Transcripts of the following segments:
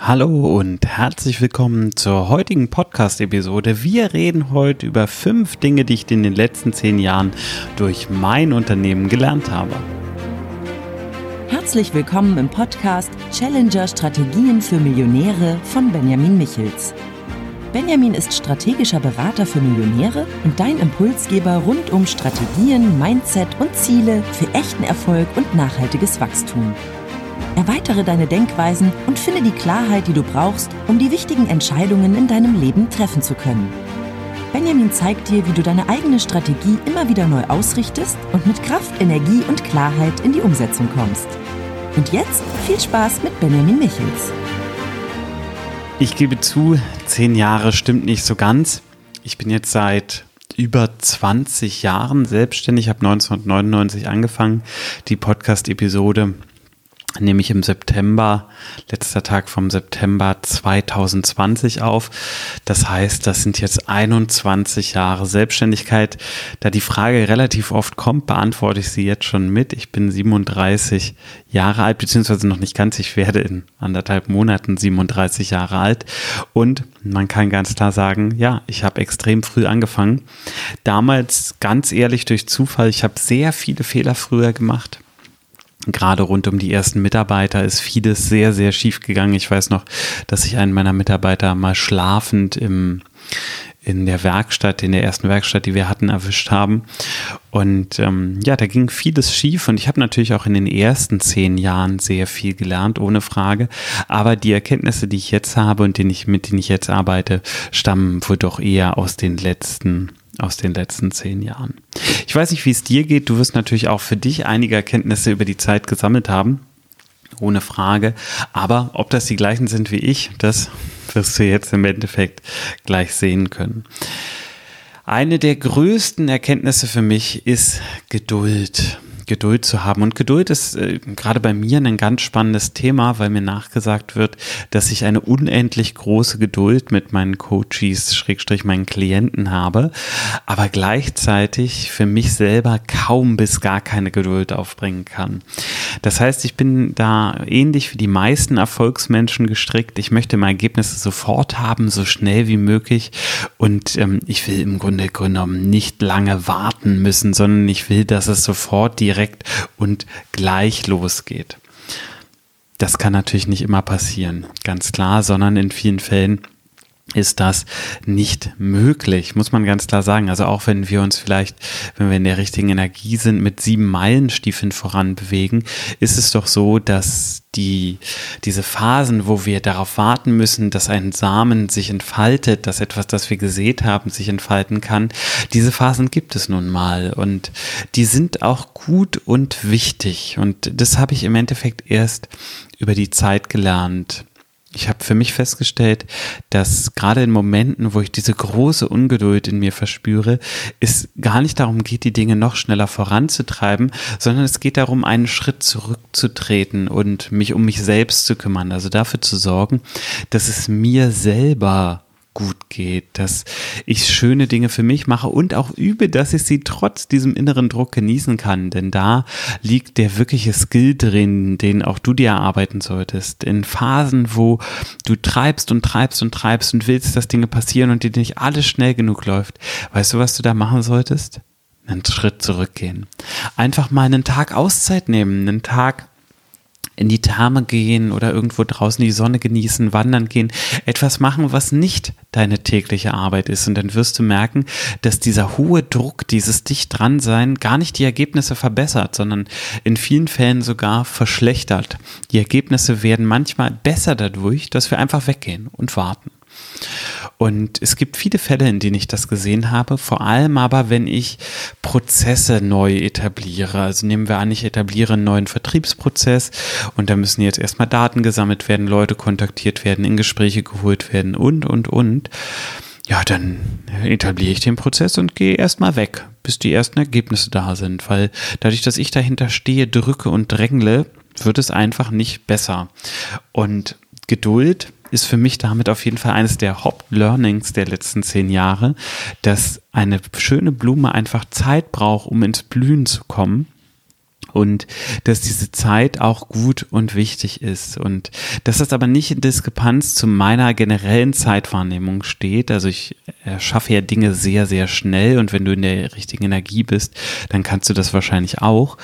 Hallo und herzlich willkommen zur heutigen Podcast-Episode. Wir reden heute über fünf Dinge, die ich in den letzten zehn Jahren durch mein Unternehmen gelernt habe. Herzlich willkommen im Podcast Challenger Strategien für Millionäre von Benjamin Michels. Benjamin ist strategischer Berater für Millionäre und dein Impulsgeber rund um Strategien, Mindset und Ziele für echten Erfolg und nachhaltiges Wachstum. Erweitere deine Denkweisen und finde die Klarheit, die du brauchst, um die wichtigen Entscheidungen in deinem Leben treffen zu können. Benjamin zeigt dir, wie du deine eigene Strategie immer wieder neu ausrichtest und mit Kraft, Energie und Klarheit in die Umsetzung kommst. Und jetzt viel Spaß mit Benjamin Michels. Ich gebe zu, zehn Jahre stimmt nicht so ganz. Ich bin jetzt seit über 20 Jahren selbstständig, habe 1999 angefangen, die Podcast-Episode nämlich im September, letzter Tag vom September 2020 auf. Das heißt, das sind jetzt 21 Jahre Selbstständigkeit. Da die Frage relativ oft kommt, beantworte ich sie jetzt schon mit. Ich bin 37 Jahre alt, beziehungsweise noch nicht ganz. Ich werde in anderthalb Monaten 37 Jahre alt. Und man kann ganz klar sagen, ja, ich habe extrem früh angefangen. Damals ganz ehrlich durch Zufall. Ich habe sehr viele Fehler früher gemacht gerade rund um die ersten Mitarbeiter ist vieles sehr, sehr schief gegangen. Ich weiß noch, dass ich einen meiner Mitarbeiter mal schlafend im, in der Werkstatt, in der ersten Werkstatt, die wir hatten, erwischt haben. Und ähm, ja, da ging vieles schief und ich habe natürlich auch in den ersten zehn Jahren sehr viel gelernt, ohne Frage. Aber die Erkenntnisse, die ich jetzt habe und denen ich, mit denen ich jetzt arbeite, stammen wohl doch eher aus den letzten aus den letzten zehn Jahren. Ich weiß nicht, wie es dir geht. Du wirst natürlich auch für dich einige Erkenntnisse über die Zeit gesammelt haben. Ohne Frage. Aber ob das die gleichen sind wie ich, das wirst du jetzt im Endeffekt gleich sehen können. Eine der größten Erkenntnisse für mich ist Geduld. Geduld zu haben. Und Geduld ist äh, gerade bei mir ein ganz spannendes Thema, weil mir nachgesagt wird, dass ich eine unendlich große Geduld mit meinen Coaches, Schrägstrich meinen Klienten habe, aber gleichzeitig für mich selber kaum bis gar keine Geduld aufbringen kann. Das heißt, ich bin da ähnlich wie die meisten Erfolgsmenschen gestrickt. Ich möchte meine Ergebnisse sofort haben, so schnell wie möglich. Und ähm, ich will im Grunde genommen nicht lange warten müssen, sondern ich will, dass es sofort die direkt und gleich losgeht. Das kann natürlich nicht immer passieren, ganz klar, sondern in vielen Fällen ist das nicht möglich, muss man ganz klar sagen. Also auch wenn wir uns vielleicht, wenn wir in der richtigen Energie sind, mit sieben Meilenstiefeln voranbewegen, ist es doch so, dass die, diese Phasen, wo wir darauf warten müssen, dass ein Samen sich entfaltet, dass etwas, das wir gesät haben, sich entfalten kann, diese Phasen gibt es nun mal. Und die sind auch gut und wichtig. Und das habe ich im Endeffekt erst über die Zeit gelernt ich habe für mich festgestellt, dass gerade in Momenten, wo ich diese große Ungeduld in mir verspüre, es gar nicht darum geht, die Dinge noch schneller voranzutreiben, sondern es geht darum, einen Schritt zurückzutreten und mich um mich selbst zu kümmern. Also dafür zu sorgen, dass es mir selber gut geht, dass ich schöne Dinge für mich mache und auch übe, dass ich sie trotz diesem inneren Druck genießen kann. Denn da liegt der wirkliche Skill drin, den auch du dir erarbeiten solltest. In Phasen, wo du treibst und treibst und treibst und willst, dass Dinge passieren und dir nicht alles schnell genug läuft. Weißt du, was du da machen solltest? Einen Schritt zurückgehen. Einfach mal einen Tag Auszeit nehmen, einen Tag in die Therme gehen oder irgendwo draußen die Sonne genießen, wandern gehen, etwas machen, was nicht deine tägliche Arbeit ist. Und dann wirst du merken, dass dieser hohe Druck, dieses dicht dran sein, gar nicht die Ergebnisse verbessert, sondern in vielen Fällen sogar verschlechtert. Die Ergebnisse werden manchmal besser dadurch, dass wir einfach weggehen und warten. Und es gibt viele Fälle, in denen ich das gesehen habe, vor allem aber, wenn ich Prozesse neu etabliere. Also nehmen wir an, ich etabliere einen neuen Vertriebsprozess und da müssen jetzt erstmal Daten gesammelt werden, Leute kontaktiert werden, in Gespräche geholt werden und, und, und. Ja, dann etabliere ich den Prozess und gehe erstmal weg, bis die ersten Ergebnisse da sind, weil dadurch, dass ich dahinter stehe, drücke und drängle, wird es einfach nicht besser. Und Geduld ist für mich damit auf jeden Fall eines der Hauptlearnings der letzten zehn Jahre, dass eine schöne Blume einfach Zeit braucht, um ins Blühen zu kommen. Und dass diese Zeit auch gut und wichtig ist und dass das aber nicht in Diskrepanz zu meiner generellen Zeitwahrnehmung steht. Also ich schaffe ja Dinge sehr, sehr schnell und wenn du in der richtigen Energie bist, dann kannst du das wahrscheinlich auch.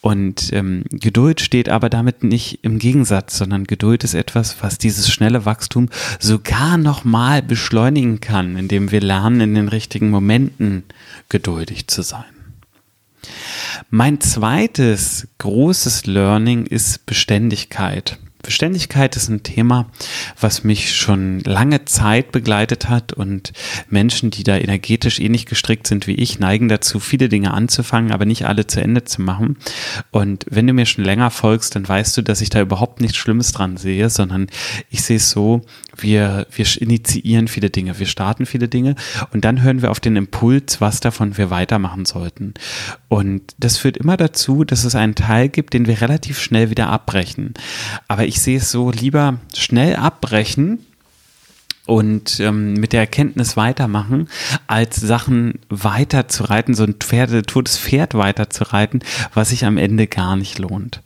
Und ähm, Geduld steht aber damit nicht im Gegensatz, sondern Geduld ist etwas, was dieses schnelle Wachstum sogar nochmal beschleunigen kann, indem wir lernen, in den richtigen Momenten geduldig zu sein. Mein zweites großes Learning ist Beständigkeit. Beständigkeit ist ein Thema, was mich schon lange Zeit begleitet hat und Menschen, die da energetisch ähnlich gestrickt sind wie ich, neigen dazu, viele Dinge anzufangen, aber nicht alle zu Ende zu machen. Und wenn du mir schon länger folgst, dann weißt du, dass ich da überhaupt nichts Schlimmes dran sehe, sondern ich sehe es so, wir, wir initiieren viele Dinge, wir starten viele Dinge und dann hören wir auf den Impuls, was davon wir weitermachen sollten. Und das führt immer dazu, dass es einen Teil gibt, den wir relativ schnell wieder abbrechen. Aber ich sehe es so, lieber schnell abbrechen, und ähm, mit der Erkenntnis weitermachen, als Sachen weiterzureiten, so ein Pferde, totes Pferd weiterzureiten, was sich am Ende gar nicht lohnt.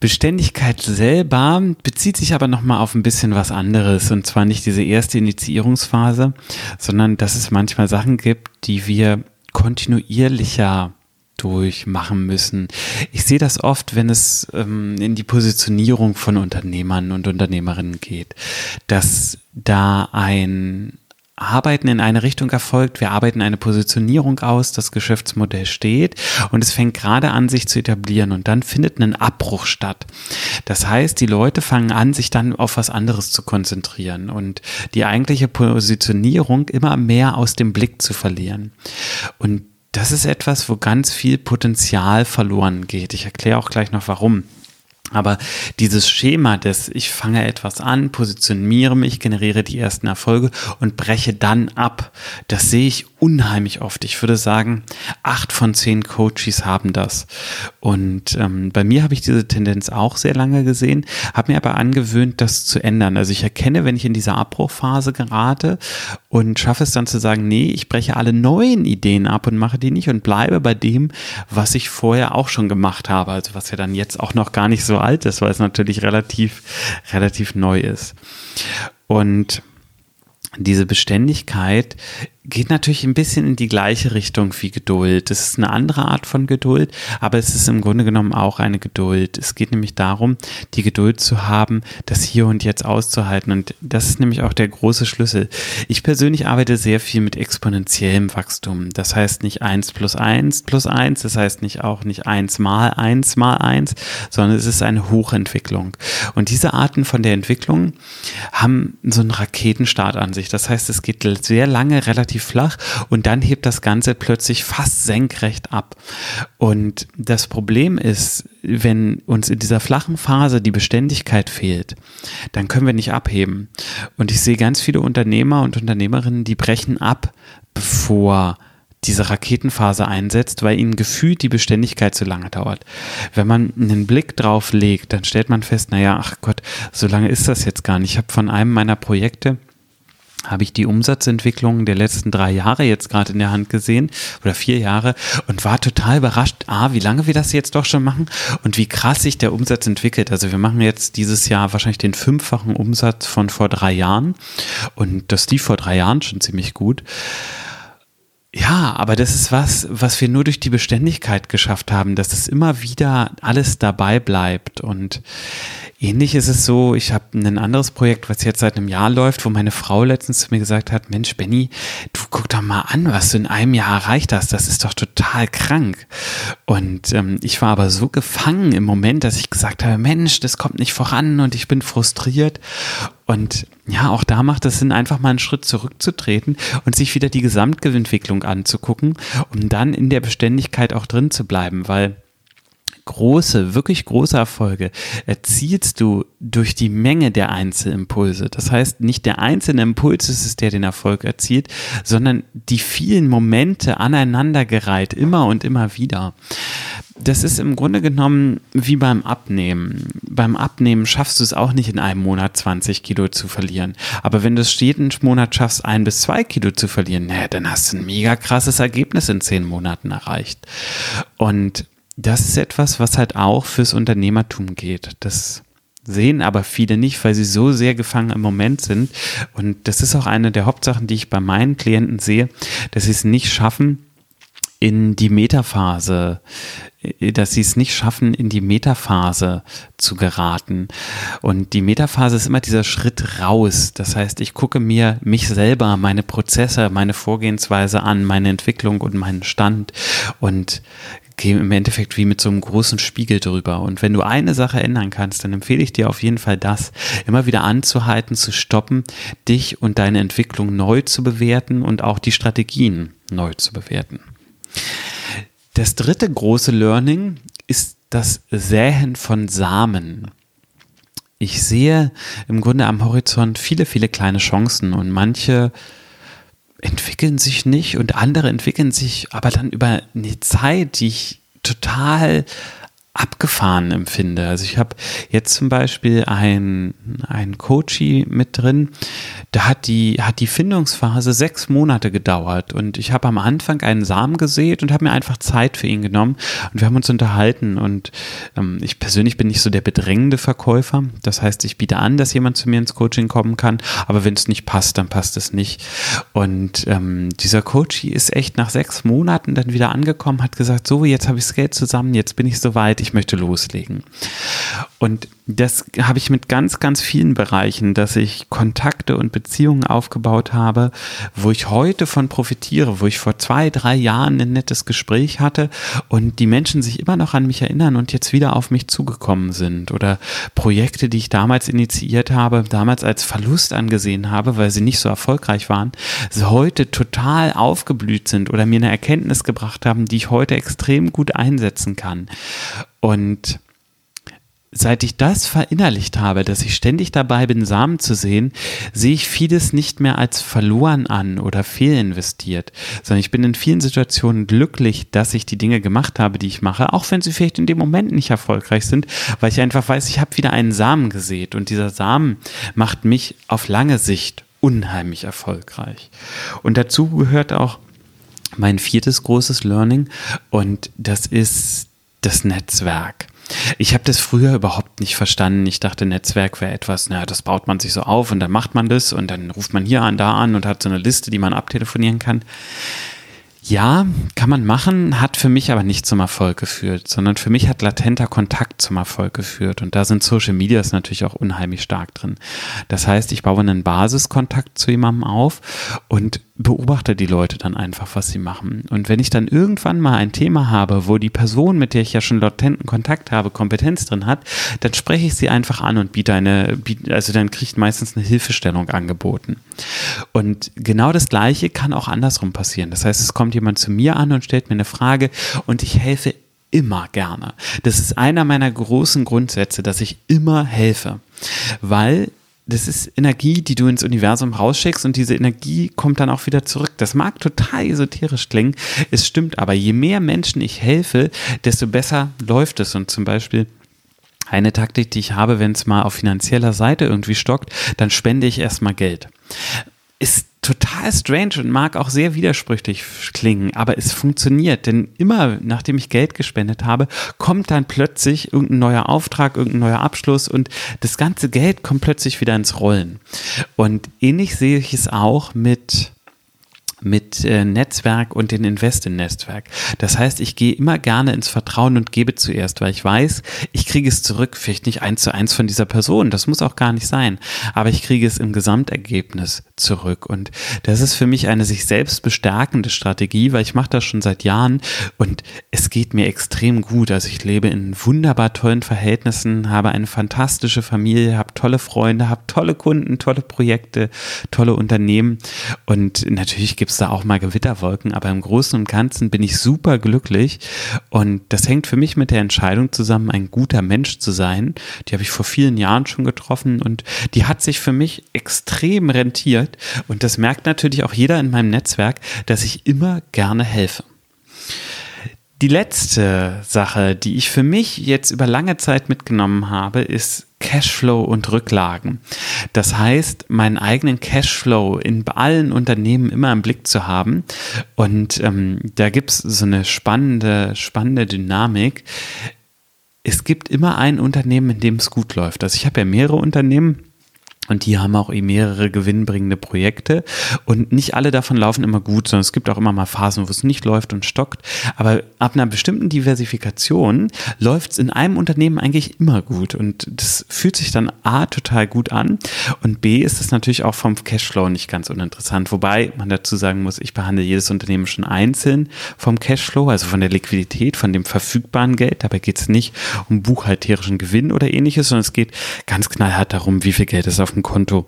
Beständigkeit selber bezieht sich aber nochmal auf ein bisschen was anderes und zwar nicht diese erste Initiierungsphase, sondern dass es manchmal Sachen gibt, die wir kontinuierlicher durchmachen müssen. Ich sehe das oft, wenn es ähm, in die Positionierung von Unternehmern und Unternehmerinnen geht, dass da ein Arbeiten in eine Richtung erfolgt. Wir arbeiten eine Positionierung aus, das Geschäftsmodell steht und es fängt gerade an, sich zu etablieren und dann findet ein Abbruch statt. Das heißt, die Leute fangen an, sich dann auf was anderes zu konzentrieren und die eigentliche Positionierung immer mehr aus dem Blick zu verlieren. Und das ist etwas, wo ganz viel Potenzial verloren geht. Ich erkläre auch gleich noch warum. Aber dieses Schema des, ich fange etwas an, positioniere mich, generiere die ersten Erfolge und breche dann ab, das sehe ich unheimlich oft. Ich würde sagen, acht von zehn Coaches haben das. Und ähm, bei mir habe ich diese Tendenz auch sehr lange gesehen, habe mir aber angewöhnt, das zu ändern. Also ich erkenne, wenn ich in dieser Abbruchphase gerate und schaffe es dann zu sagen, nee, ich breche alle neuen Ideen ab und mache die nicht und bleibe bei dem, was ich vorher auch schon gemacht habe. Also was ja dann jetzt auch noch gar nicht so alt ist, weil es natürlich relativ, relativ neu ist. Und diese Beständigkeit geht natürlich ein bisschen in die gleiche Richtung wie Geduld. Das ist eine andere Art von Geduld, aber es ist im Grunde genommen auch eine Geduld. Es geht nämlich darum, die Geduld zu haben, das hier und jetzt auszuhalten. Und das ist nämlich auch der große Schlüssel. Ich persönlich arbeite sehr viel mit exponentiellem Wachstum. Das heißt nicht eins plus eins plus eins. Das heißt nicht auch nicht eins mal eins mal eins, sondern es ist eine Hochentwicklung. Und diese Arten von der Entwicklung haben so einen Raketenstart an sich. Das heißt, es geht sehr lange relativ relativ flach und dann hebt das Ganze plötzlich fast senkrecht ab. Und das Problem ist, wenn uns in dieser flachen Phase die Beständigkeit fehlt, dann können wir nicht abheben. Und ich sehe ganz viele Unternehmer und Unternehmerinnen, die brechen ab, bevor diese Raketenphase einsetzt, weil ihnen gefühlt die Beständigkeit zu lange dauert. Wenn man einen Blick drauf legt, dann stellt man fest, naja, ach Gott, so lange ist das jetzt gar nicht. Ich habe von einem meiner Projekte habe ich die Umsatzentwicklung der letzten drei Jahre jetzt gerade in der Hand gesehen oder vier Jahre und war total überrascht, ah, wie lange wir das jetzt doch schon machen und wie krass sich der Umsatz entwickelt. Also wir machen jetzt dieses Jahr wahrscheinlich den fünffachen Umsatz von vor drei Jahren und das lief vor drei Jahren schon ziemlich gut. Ja, aber das ist was, was wir nur durch die Beständigkeit geschafft haben, dass es immer wieder alles dabei bleibt und Ähnlich ist es so, ich habe ein anderes Projekt, was jetzt seit einem Jahr läuft, wo meine Frau letztens zu mir gesagt hat, Mensch, Benny, du guck doch mal an, was du in einem Jahr erreicht hast. Das ist doch total krank. Und ähm, ich war aber so gefangen im Moment, dass ich gesagt habe, Mensch, das kommt nicht voran und ich bin frustriert. Und ja, auch da macht es Sinn, einfach mal einen Schritt zurückzutreten und sich wieder die Gesamtentwicklung anzugucken, um dann in der Beständigkeit auch drin zu bleiben, weil große, wirklich große Erfolge erzielst du durch die Menge der Einzelimpulse. Das heißt, nicht der einzelne Impuls ist es, der den Erfolg erzielt, sondern die vielen Momente aneinandergereiht, immer und immer wieder. Das ist im Grunde genommen wie beim Abnehmen. Beim Abnehmen schaffst du es auch nicht in einem Monat 20 Kilo zu verlieren. Aber wenn du es jeden Monat schaffst, ein bis zwei Kilo zu verlieren, naja, dann hast du ein mega krasses Ergebnis in zehn Monaten erreicht. Und das ist etwas, was halt auch fürs Unternehmertum geht. Das sehen aber viele nicht, weil sie so sehr gefangen im Moment sind. Und das ist auch eine der Hauptsachen, die ich bei meinen Klienten sehe, dass sie es nicht schaffen, in die Metaphase, dass sie es nicht schaffen, in die Metaphase zu geraten. Und die Metaphase ist immer dieser Schritt raus. Das heißt, ich gucke mir mich selber, meine Prozesse, meine Vorgehensweise an, meine Entwicklung und meinen Stand und gehe im Endeffekt wie mit so einem großen Spiegel drüber. Und wenn du eine Sache ändern kannst, dann empfehle ich dir auf jeden Fall das, immer wieder anzuhalten, zu stoppen, dich und deine Entwicklung neu zu bewerten und auch die Strategien neu zu bewerten. Das dritte große Learning ist das Säen von Samen. Ich sehe im Grunde am Horizont viele, viele kleine Chancen und manche entwickeln sich nicht und andere entwickeln sich aber dann über eine Zeit, die ich total abgefahren empfinde. Also ich habe jetzt zum Beispiel ein, ein Coachie mit drin, da hat die, hat die Findungsphase sechs Monate gedauert und ich habe am Anfang einen Samen gesät und habe mir einfach Zeit für ihn genommen und wir haben uns unterhalten und ähm, ich persönlich bin nicht so der bedrängende Verkäufer. Das heißt, ich biete an, dass jemand zu mir ins Coaching kommen kann, aber wenn es nicht passt, dann passt es nicht. Und ähm, dieser Coachie ist echt nach sechs Monaten dann wieder angekommen, hat gesagt, so, jetzt habe ich das Geld zusammen, jetzt bin ich soweit, ich möchte loslegen. Und das habe ich mit ganz, ganz vielen Bereichen, dass ich Kontakte und Beziehungen aufgebaut habe, wo ich heute von profitiere, wo ich vor zwei, drei Jahren ein nettes Gespräch hatte und die Menschen sich immer noch an mich erinnern und jetzt wieder auf mich zugekommen sind oder Projekte, die ich damals initiiert habe, damals als Verlust angesehen habe, weil sie nicht so erfolgreich waren, heute total aufgeblüht sind oder mir eine Erkenntnis gebracht haben, die ich heute extrem gut einsetzen kann. Und seit ich das verinnerlicht habe, dass ich ständig dabei bin, Samen zu sehen, sehe ich vieles nicht mehr als verloren an oder fehlinvestiert, sondern ich bin in vielen Situationen glücklich, dass ich die Dinge gemacht habe, die ich mache, auch wenn sie vielleicht in dem Moment nicht erfolgreich sind, weil ich einfach weiß, ich habe wieder einen Samen gesät und dieser Samen macht mich auf lange Sicht unheimlich erfolgreich. Und dazu gehört auch mein viertes großes Learning und das ist das Netzwerk. Ich habe das früher überhaupt nicht verstanden. Ich dachte, Netzwerk wäre etwas, naja, das baut man sich so auf und dann macht man das und dann ruft man hier an, da an und hat so eine Liste, die man abtelefonieren kann. Ja, kann man machen, hat für mich aber nicht zum Erfolg geführt, sondern für mich hat latenter Kontakt zum Erfolg geführt. Und da sind Social Medias natürlich auch unheimlich stark drin. Das heißt, ich baue einen Basiskontakt zu jemandem auf und beobachte die Leute dann einfach, was sie machen. Und wenn ich dann irgendwann mal ein Thema habe, wo die Person, mit der ich ja schon latenten Kontakt habe, Kompetenz drin hat, dann spreche ich sie einfach an und biete eine, also dann kriegt meistens eine Hilfestellung angeboten. Und genau das Gleiche kann auch andersrum passieren. Das heißt, es kommt jemand zu mir an und stellt mir eine Frage und ich helfe immer gerne. Das ist einer meiner großen Grundsätze, dass ich immer helfe, weil das ist Energie, die du ins Universum rausschickst und diese Energie kommt dann auch wieder zurück. Das mag total esoterisch klingen, es stimmt aber. Je mehr Menschen ich helfe, desto besser läuft es. Und zum Beispiel eine Taktik, die ich habe, wenn es mal auf finanzieller Seite irgendwie stockt, dann spende ich erstmal Geld. Ist total strange und mag auch sehr widersprüchlich klingen, aber es funktioniert, denn immer nachdem ich Geld gespendet habe, kommt dann plötzlich irgendein neuer Auftrag, irgendein neuer Abschluss und das ganze Geld kommt plötzlich wieder ins Rollen. Und ähnlich sehe ich es auch mit mit äh, Netzwerk und den Invest in Netzwerk. Das heißt, ich gehe immer gerne ins Vertrauen und gebe zuerst, weil ich weiß, ich kriege es zurück, vielleicht nicht eins zu eins von dieser Person, das muss auch gar nicht sein, aber ich kriege es im Gesamtergebnis zurück und das ist für mich eine sich selbst bestärkende Strategie, weil ich mache das schon seit Jahren und es geht mir extrem gut. Also ich lebe in wunderbar tollen Verhältnissen, habe eine fantastische Familie, habe tolle Freunde, habe tolle Kunden, tolle Projekte, tolle Unternehmen und natürlich gibt es da auch mal Gewitterwolken, aber im Großen und Ganzen bin ich super glücklich und das hängt für mich mit der Entscheidung zusammen, ein guter Mensch zu sein. Die habe ich vor vielen Jahren schon getroffen und die hat sich für mich extrem rentiert und das merkt natürlich auch jeder in meinem Netzwerk, dass ich immer gerne helfe. Die letzte Sache, die ich für mich jetzt über lange Zeit mitgenommen habe, ist Cashflow und Rücklagen. Das heißt, meinen eigenen Cashflow in allen Unternehmen immer im Blick zu haben. Und ähm, da gibt es so eine spannende, spannende Dynamik. Es gibt immer ein Unternehmen, in dem es gut läuft. Also ich habe ja mehrere Unternehmen und die haben auch eh mehrere gewinnbringende Projekte. Und nicht alle davon laufen immer gut, sondern es gibt auch immer mal Phasen, wo es nicht läuft und stockt. Aber ab einer bestimmten Diversifikation läuft es in einem Unternehmen eigentlich immer gut. Und das fühlt sich dann A total gut an. Und B ist es natürlich auch vom Cashflow nicht ganz uninteressant. Wobei man dazu sagen muss, ich behandle jedes Unternehmen schon einzeln vom Cashflow, also von der Liquidität, von dem verfügbaren Geld. Dabei geht es nicht um buchhalterischen Gewinn oder ähnliches, sondern es geht ganz knallhart darum, wie viel Geld ist auf dem Konto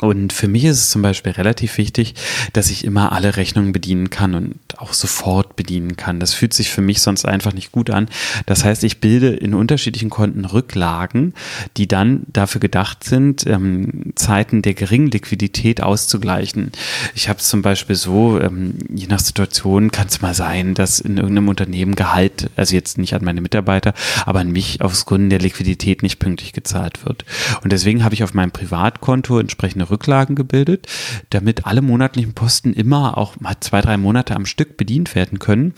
und für mich ist es zum Beispiel relativ wichtig, dass ich immer alle Rechnungen bedienen kann und auch sofort bedienen kann. Das fühlt sich für mich sonst einfach nicht gut an. Das heißt, ich bilde in unterschiedlichen Konten Rücklagen, die dann dafür gedacht sind, ähm, Zeiten der geringen Liquidität auszugleichen. Ich habe es zum Beispiel so, ähm, je nach Situation kann es mal sein, dass in irgendeinem Unternehmen Gehalt, also jetzt nicht an meine Mitarbeiter, aber an mich aus Gründen der Liquidität nicht pünktlich gezahlt wird. Und deswegen habe ich auf meinem Privatkonto entsprechende Rücklagen gebildet, damit alle monatlichen Posten immer auch mal zwei, drei Monate am Stück bedient werden können.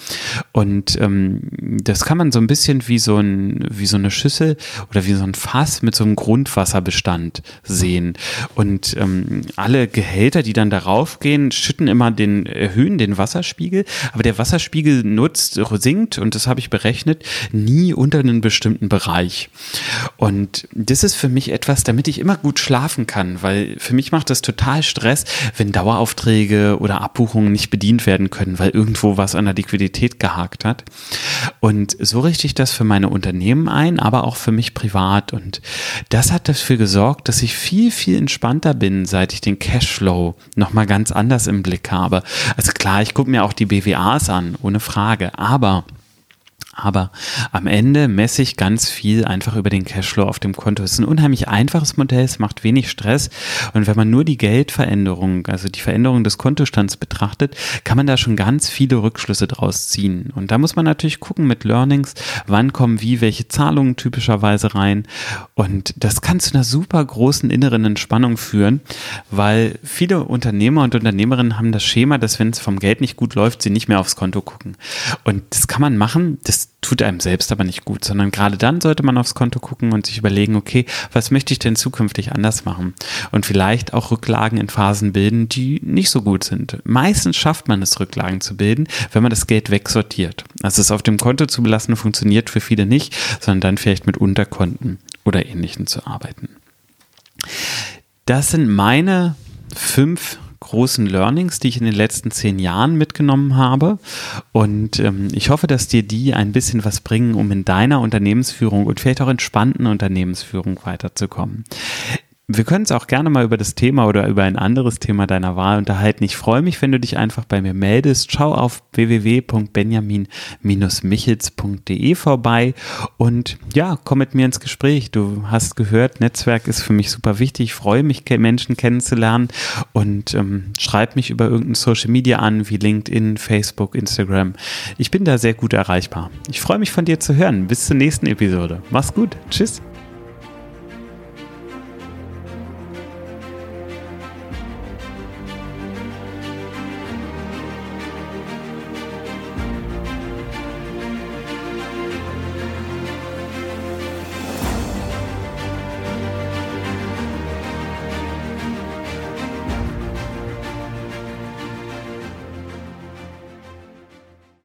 Und ähm, das kann man so ein bisschen wie so, ein, wie so eine Schüssel oder wie so ein Fass mit so einem Grundwasserbestand sehen. Und ähm, alle Gehälter, die dann darauf gehen, schütten immer den, erhöhen den Wasserspiegel, aber der Wasserspiegel nutzt, sinkt, und das habe ich berechnet, nie unter einen bestimmten Bereich. Und das ist für mich etwas, damit ich immer gut schlafen kann, weil für mich macht das total Stress, wenn Daueraufträge oder Abbuchungen nicht bedient werden können, weil irgendwo was an der Liquidität gehakt hat. Und so richte ich das für meine Unternehmen ein, aber auch für mich privat. Und das hat dafür gesorgt, dass ich viel, viel entspannter bin, seit ich den Cashflow nochmal ganz anders im Blick habe. Also klar, ich gucke mir auch die BWAs an, ohne Frage. Aber aber am Ende messe ich ganz viel einfach über den Cashflow auf dem Konto. Es ist ein unheimlich einfaches Modell, es macht wenig Stress. Und wenn man nur die Geldveränderung, also die Veränderung des Kontostands betrachtet, kann man da schon ganz viele Rückschlüsse draus ziehen. Und da muss man natürlich gucken mit Learnings, wann kommen wie welche Zahlungen typischerweise rein. Und das kann zu einer super großen inneren Entspannung führen, weil viele Unternehmer und Unternehmerinnen haben das Schema, dass wenn es vom Geld nicht gut läuft, sie nicht mehr aufs Konto gucken. Und das kann man machen. Das tut einem selbst aber nicht gut, sondern gerade dann sollte man aufs Konto gucken und sich überlegen, okay, was möchte ich denn zukünftig anders machen? Und vielleicht auch Rücklagen in Phasen bilden, die nicht so gut sind. Meistens schafft man es, Rücklagen zu bilden, wenn man das Geld wegsortiert. Also es auf dem Konto zu belassen, funktioniert für viele nicht, sondern dann vielleicht mit Unterkonten oder ähnlichen zu arbeiten. Das sind meine fünf großen Learnings, die ich in den letzten zehn Jahren mitgenommen habe. Und ähm, ich hoffe, dass dir die ein bisschen was bringen, um in deiner Unternehmensführung und vielleicht auch entspannten Unternehmensführung weiterzukommen. Wir können uns auch gerne mal über das Thema oder über ein anderes Thema deiner Wahl unterhalten. Ich freue mich, wenn du dich einfach bei mir meldest. Schau auf www.benjamin-michels.de vorbei und ja, komm mit mir ins Gespräch. Du hast gehört, Netzwerk ist für mich super wichtig. Ich freue mich, Menschen kennenzulernen und ähm, schreib mich über irgendein Social Media an, wie LinkedIn, Facebook, Instagram. Ich bin da sehr gut erreichbar. Ich freue mich von dir zu hören. Bis zur nächsten Episode. Mach's gut. Tschüss.